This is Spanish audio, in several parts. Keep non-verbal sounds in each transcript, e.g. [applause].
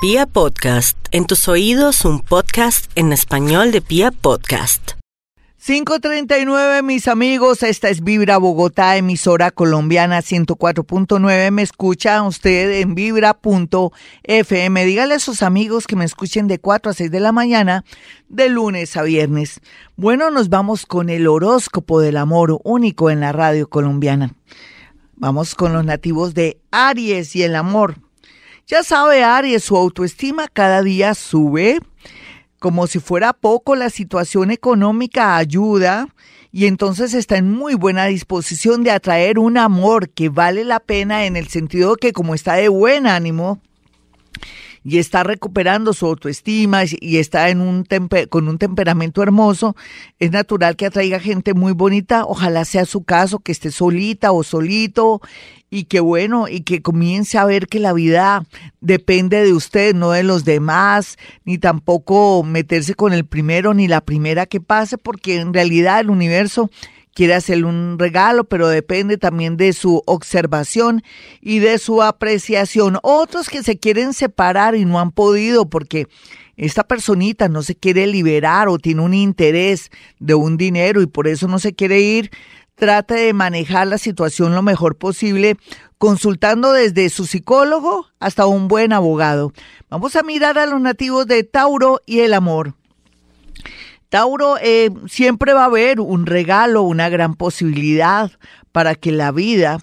Pia Podcast, en tus oídos un podcast en español de Pia Podcast. 539 mis amigos, esta es Vibra Bogotá, emisora colombiana 104.9, me escucha usted en vibra.fm, dígale a sus amigos que me escuchen de 4 a 6 de la mañana, de lunes a viernes. Bueno, nos vamos con el horóscopo del amor único en la radio colombiana. Vamos con los nativos de Aries y el amor. Ya sabe Aries, su autoestima cada día sube. Como si fuera poco, la situación económica ayuda y entonces está en muy buena disposición de atraer un amor que vale la pena en el sentido que como está de buen ánimo, y está recuperando su autoestima y está en un con un temperamento hermoso, es natural que atraiga gente muy bonita, ojalá sea su caso, que esté solita o solito y que bueno, y que comience a ver que la vida depende de usted, no de los demás, ni tampoco meterse con el primero ni la primera que pase, porque en realidad el universo quiere hacerle un regalo, pero depende también de su observación y de su apreciación. Otros que se quieren separar y no han podido porque esta personita no se quiere liberar o tiene un interés de un dinero y por eso no se quiere ir, trate de manejar la situación lo mejor posible, consultando desde su psicólogo hasta un buen abogado. Vamos a mirar a los nativos de Tauro y el amor. Tauro, eh, siempre va a haber un regalo, una gran posibilidad para que la vida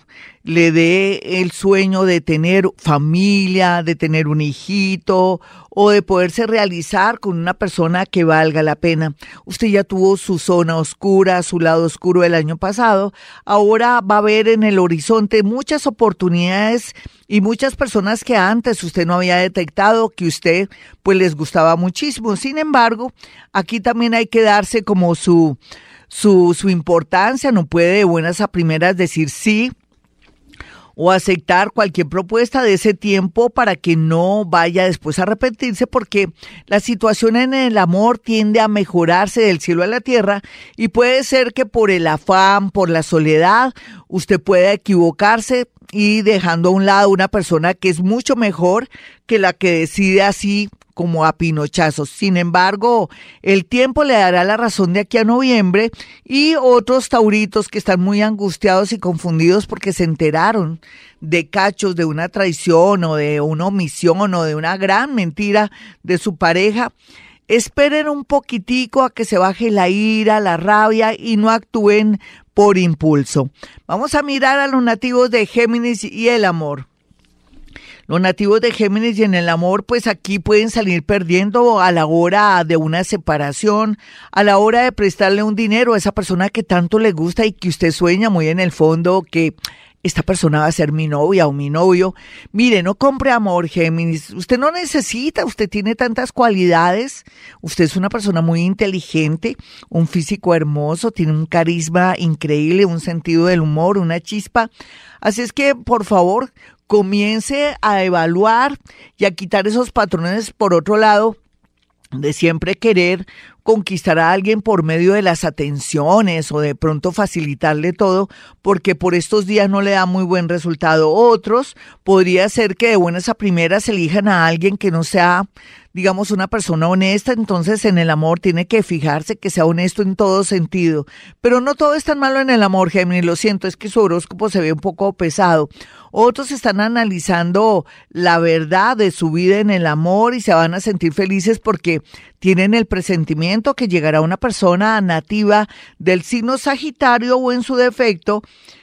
le dé el sueño de tener familia, de tener un hijito o de poderse realizar con una persona que valga la pena. Usted ya tuvo su zona oscura, su lado oscuro el año pasado. Ahora va a ver en el horizonte muchas oportunidades y muchas personas que antes usted no había detectado que usted pues les gustaba muchísimo. Sin embargo, aquí también hay que darse como su su, su importancia, no puede de buenas a primeras decir sí o aceptar cualquier propuesta de ese tiempo para que no vaya después a arrepentirse porque la situación en el amor tiende a mejorarse del cielo a la tierra y puede ser que por el afán, por la soledad, usted pueda equivocarse y dejando a un lado una persona que es mucho mejor que la que decide así como a pinochazos. Sin embargo, el tiempo le dará la razón de aquí a noviembre y otros tauritos que están muy angustiados y confundidos porque se enteraron de cachos de una traición o de una omisión o de una gran mentira de su pareja. Esperen un poquitico a que se baje la ira, la rabia y no actúen por impulso. Vamos a mirar a los nativos de Géminis y el amor. Los nativos de Géminis y en el amor, pues aquí pueden salir perdiendo a la hora de una separación, a la hora de prestarle un dinero a esa persona que tanto le gusta y que usted sueña muy en el fondo que esta persona va a ser mi novia o mi novio. Mire, no compre amor, Géminis. Usted no necesita, usted tiene tantas cualidades. Usted es una persona muy inteligente, un físico hermoso, tiene un carisma increíble, un sentido del humor, una chispa. Así es que, por favor, comience a evaluar y a quitar esos patrones por otro lado de siempre querer conquistar a alguien por medio de las atenciones o de pronto facilitarle todo, porque por estos días no le da muy buen resultado. Otros podría ser que de buenas a primeras elijan a alguien que no sea digamos, una persona honesta, entonces en el amor tiene que fijarse que sea honesto en todo sentido. Pero no todo es tan malo en el amor, Gemini, lo siento, es que su horóscopo se ve un poco pesado. Otros están analizando la verdad de su vida en el amor y se van a sentir felices porque tienen el presentimiento que llegará una persona nativa del signo Sagitario o en su defecto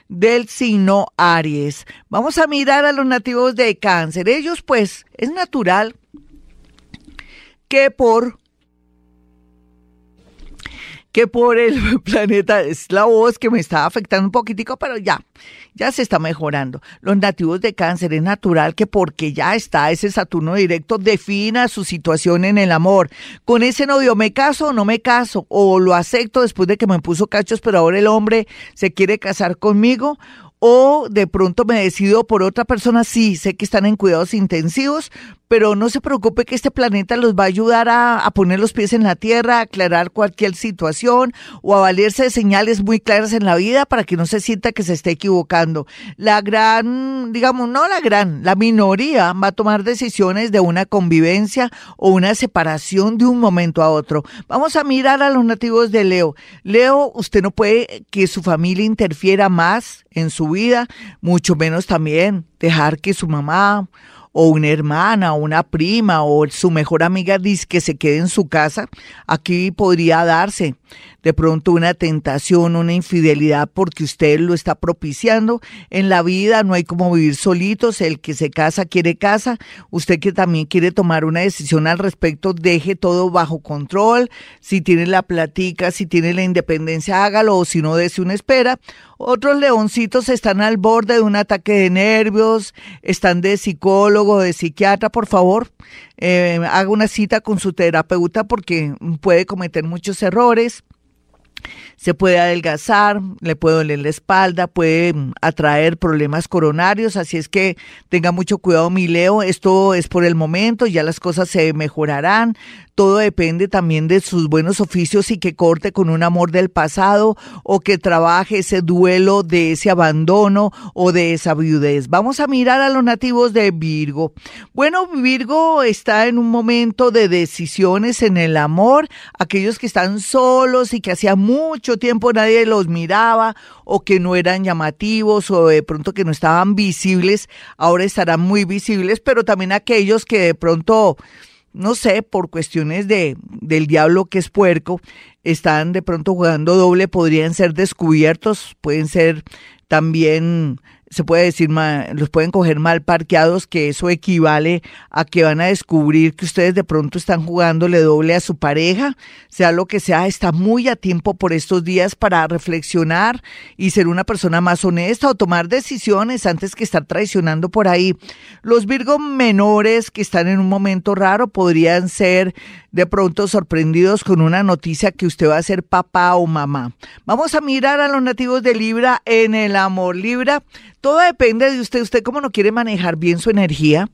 del signo Aries. Vamos a mirar a los nativos de cáncer. Ellos pues es natural que por que por el [laughs] planeta es la voz que me está afectando un poquitico, pero ya, ya se está mejorando. Los nativos de cáncer es natural que porque ya está ese Saturno directo defina su situación en el amor. Con ese novio me caso o no me caso, o lo acepto después de que me puso cachos, pero ahora el hombre se quiere casar conmigo, o de pronto me decido por otra persona, sí, sé que están en cuidados intensivos, pero no se preocupe que este planeta los va a ayudar a, poner los pies en la tierra, a aclarar cualquier situación o a valerse de señales muy claras en la vida para que no se sienta que se esté equivocando. La gran, digamos, no la gran, la minoría va a tomar decisiones de una convivencia o una separación de un momento a otro. Vamos a mirar a los nativos de Leo. Leo, usted no puede que su familia interfiera más en su vida, mucho menos también dejar que su mamá o una hermana o una prima o su mejor amiga dice se quede en su casa, aquí podría darse de pronto una tentación, una infidelidad porque usted lo está propiciando. En la vida no hay como vivir solitos, el que se casa quiere casa, usted que también quiere tomar una decisión al respecto, deje todo bajo control, si tiene la platica, si tiene la independencia, hágalo o si no, dése una espera. Otros leoncitos están al borde de un ataque de nervios, están de psicólogo, de psiquiatra, por favor, eh, haga una cita con su terapeuta porque puede cometer muchos errores se puede adelgazar, le puede doler la espalda, puede mm, atraer problemas coronarios, así es que tenga mucho cuidado, mi Leo, esto es por el momento, ya las cosas se mejorarán, todo depende también de sus buenos oficios y que corte con un amor del pasado o que trabaje ese duelo de ese abandono o de esa viudez. Vamos a mirar a los nativos de Virgo. Bueno, Virgo está en un momento de decisiones en el amor, aquellos que están solos y que hacía mucho tiempo nadie los miraba o que no eran llamativos o de pronto que no estaban visibles, ahora estarán muy visibles, pero también aquellos que de pronto no sé, por cuestiones de, del diablo que es puerco, están de pronto jugando doble, podrían ser descubiertos, pueden ser también se puede decir, los pueden coger mal parqueados, que eso equivale a que van a descubrir que ustedes de pronto están jugándole doble a su pareja, sea lo que sea, está muy a tiempo por estos días para reflexionar y ser una persona más honesta o tomar decisiones antes que estar traicionando por ahí. Los Virgos menores que están en un momento raro podrían ser de pronto sorprendidos con una noticia que usted va a ser papá o mamá. Vamos a mirar a los nativos de Libra en el amor. Libra todo depende de usted. Usted cómo no quiere manejar bien su energía.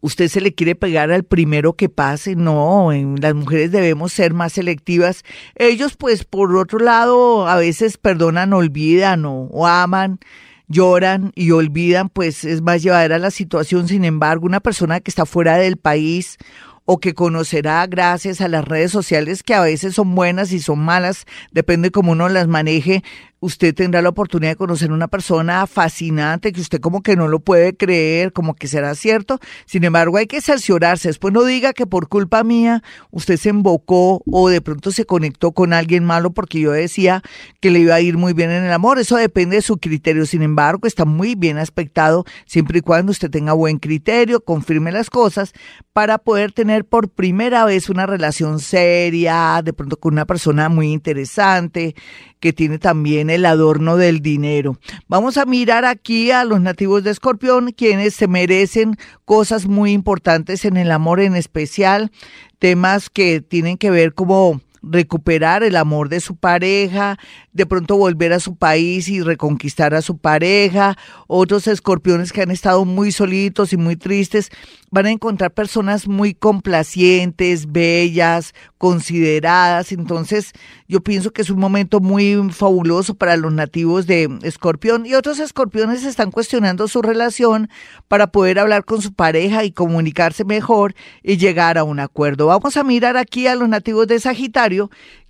Usted se le quiere pegar al primero que pase. No, las mujeres debemos ser más selectivas. Ellos, pues, por otro lado, a veces perdonan, olvidan o, aman lloran y olvidan, pues es más llevadera la situación. Sin embargo, una persona que está fuera del país o que conocerá gracias a las redes sociales que a veces son buenas y son malas, depende cómo uno las maneje, usted tendrá la oportunidad de conocer una persona fascinante que usted como que no lo puede creer, como que será cierto. Sin embargo, hay que cerciorarse. Después no diga que por culpa mía usted se embocó o de pronto se conectó con alguien malo porque yo decía que le iba a ir muy bien en el amor. Eso depende de su criterio. Sin embargo, está muy bien aspectado siempre y cuando usted tenga buen criterio, confirme las cosas para poder tener por primera vez una relación seria, de pronto con una persona muy interesante, que tiene también el adorno del dinero. Vamos a mirar aquí a los nativos de Escorpión, quienes se merecen cosas muy importantes en el amor en especial, temas que tienen que ver como recuperar el amor de su pareja, de pronto volver a su país y reconquistar a su pareja. Otros escorpiones que han estado muy solitos y muy tristes van a encontrar personas muy complacientes, bellas, consideradas. Entonces, yo pienso que es un momento muy fabuloso para los nativos de Escorpión y otros escorpiones están cuestionando su relación para poder hablar con su pareja y comunicarse mejor y llegar a un acuerdo. Vamos a mirar aquí a los nativos de Sagitario,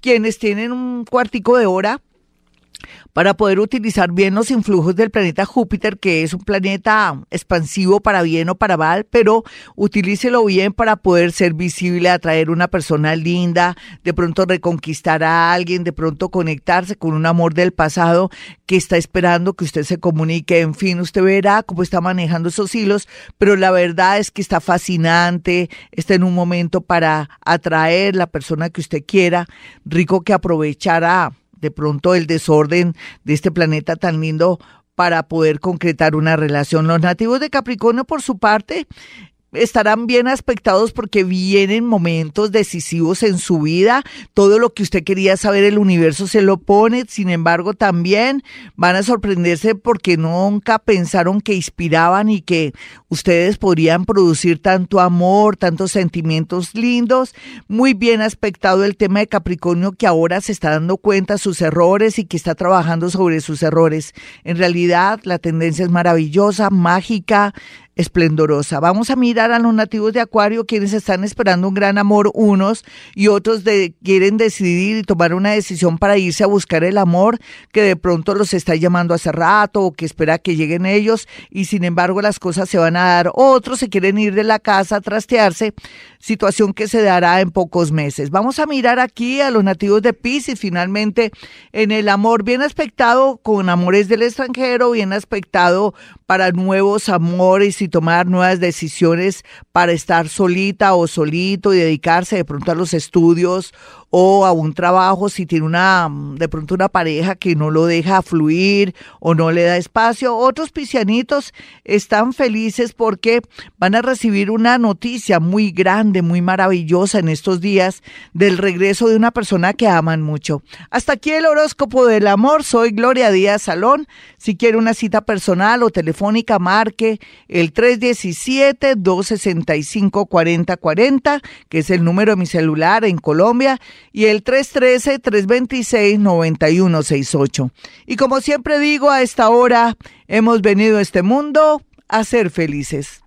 quienes tienen un cuartico de hora para poder utilizar bien los influjos del planeta Júpiter, que es un planeta expansivo para bien o para mal, pero utilícelo bien para poder ser visible, atraer una persona linda, de pronto reconquistar a alguien, de pronto conectarse con un amor del pasado que está esperando que usted se comunique. En fin, usted verá cómo está manejando esos hilos, pero la verdad es que está fascinante, está en un momento para atraer la persona que usted quiera, rico que aprovechará de pronto el desorden de este planeta tan lindo para poder concretar una relación. Los nativos de Capricornio, por su parte, estarán bien aspectados porque vienen momentos decisivos en su vida. Todo lo que usted quería saber, el universo se lo pone. Sin embargo, también van a sorprenderse porque nunca pensaron que inspiraban y que ustedes podrían producir tanto amor, tantos sentimientos lindos. Muy bien aspectado el tema de Capricornio que ahora se está dando cuenta de sus errores y que está trabajando sobre sus errores. En realidad, la tendencia es maravillosa, mágica, esplendorosa. Vamos a mirar a los nativos de Acuario, quienes están esperando un gran amor, unos y otros quieren decidir y tomar una decisión para irse a buscar el amor que de pronto los está llamando hace rato o que espera que lleguen ellos y sin embargo las cosas se van a dar. Otros se quieren ir de la casa a trastearse, situación que se dará en pocos meses. Vamos a mirar aquí a los nativos de Pisces, finalmente en el amor bien aspectado con amores del extranjero, bien aspectado para nuevos amores y tomar nuevas decisiones para estar solita o solito y dedicarse de pronto a los estudios o a un trabajo si tiene una de pronto una pareja que no lo deja fluir o no le da espacio. Otros piscianitos están felices porque van a recibir una noticia muy grande, muy maravillosa en estos días del regreso de una persona que aman mucho. Hasta aquí el horóscopo del amor. Soy Gloria Díaz Salón. Si quiere una cita personal o telefónica, marque el 317-265-4040, que es el número de mi celular en Colombia y el 313-326-9168. Y como siempre digo, a esta hora hemos venido a este mundo a ser felices.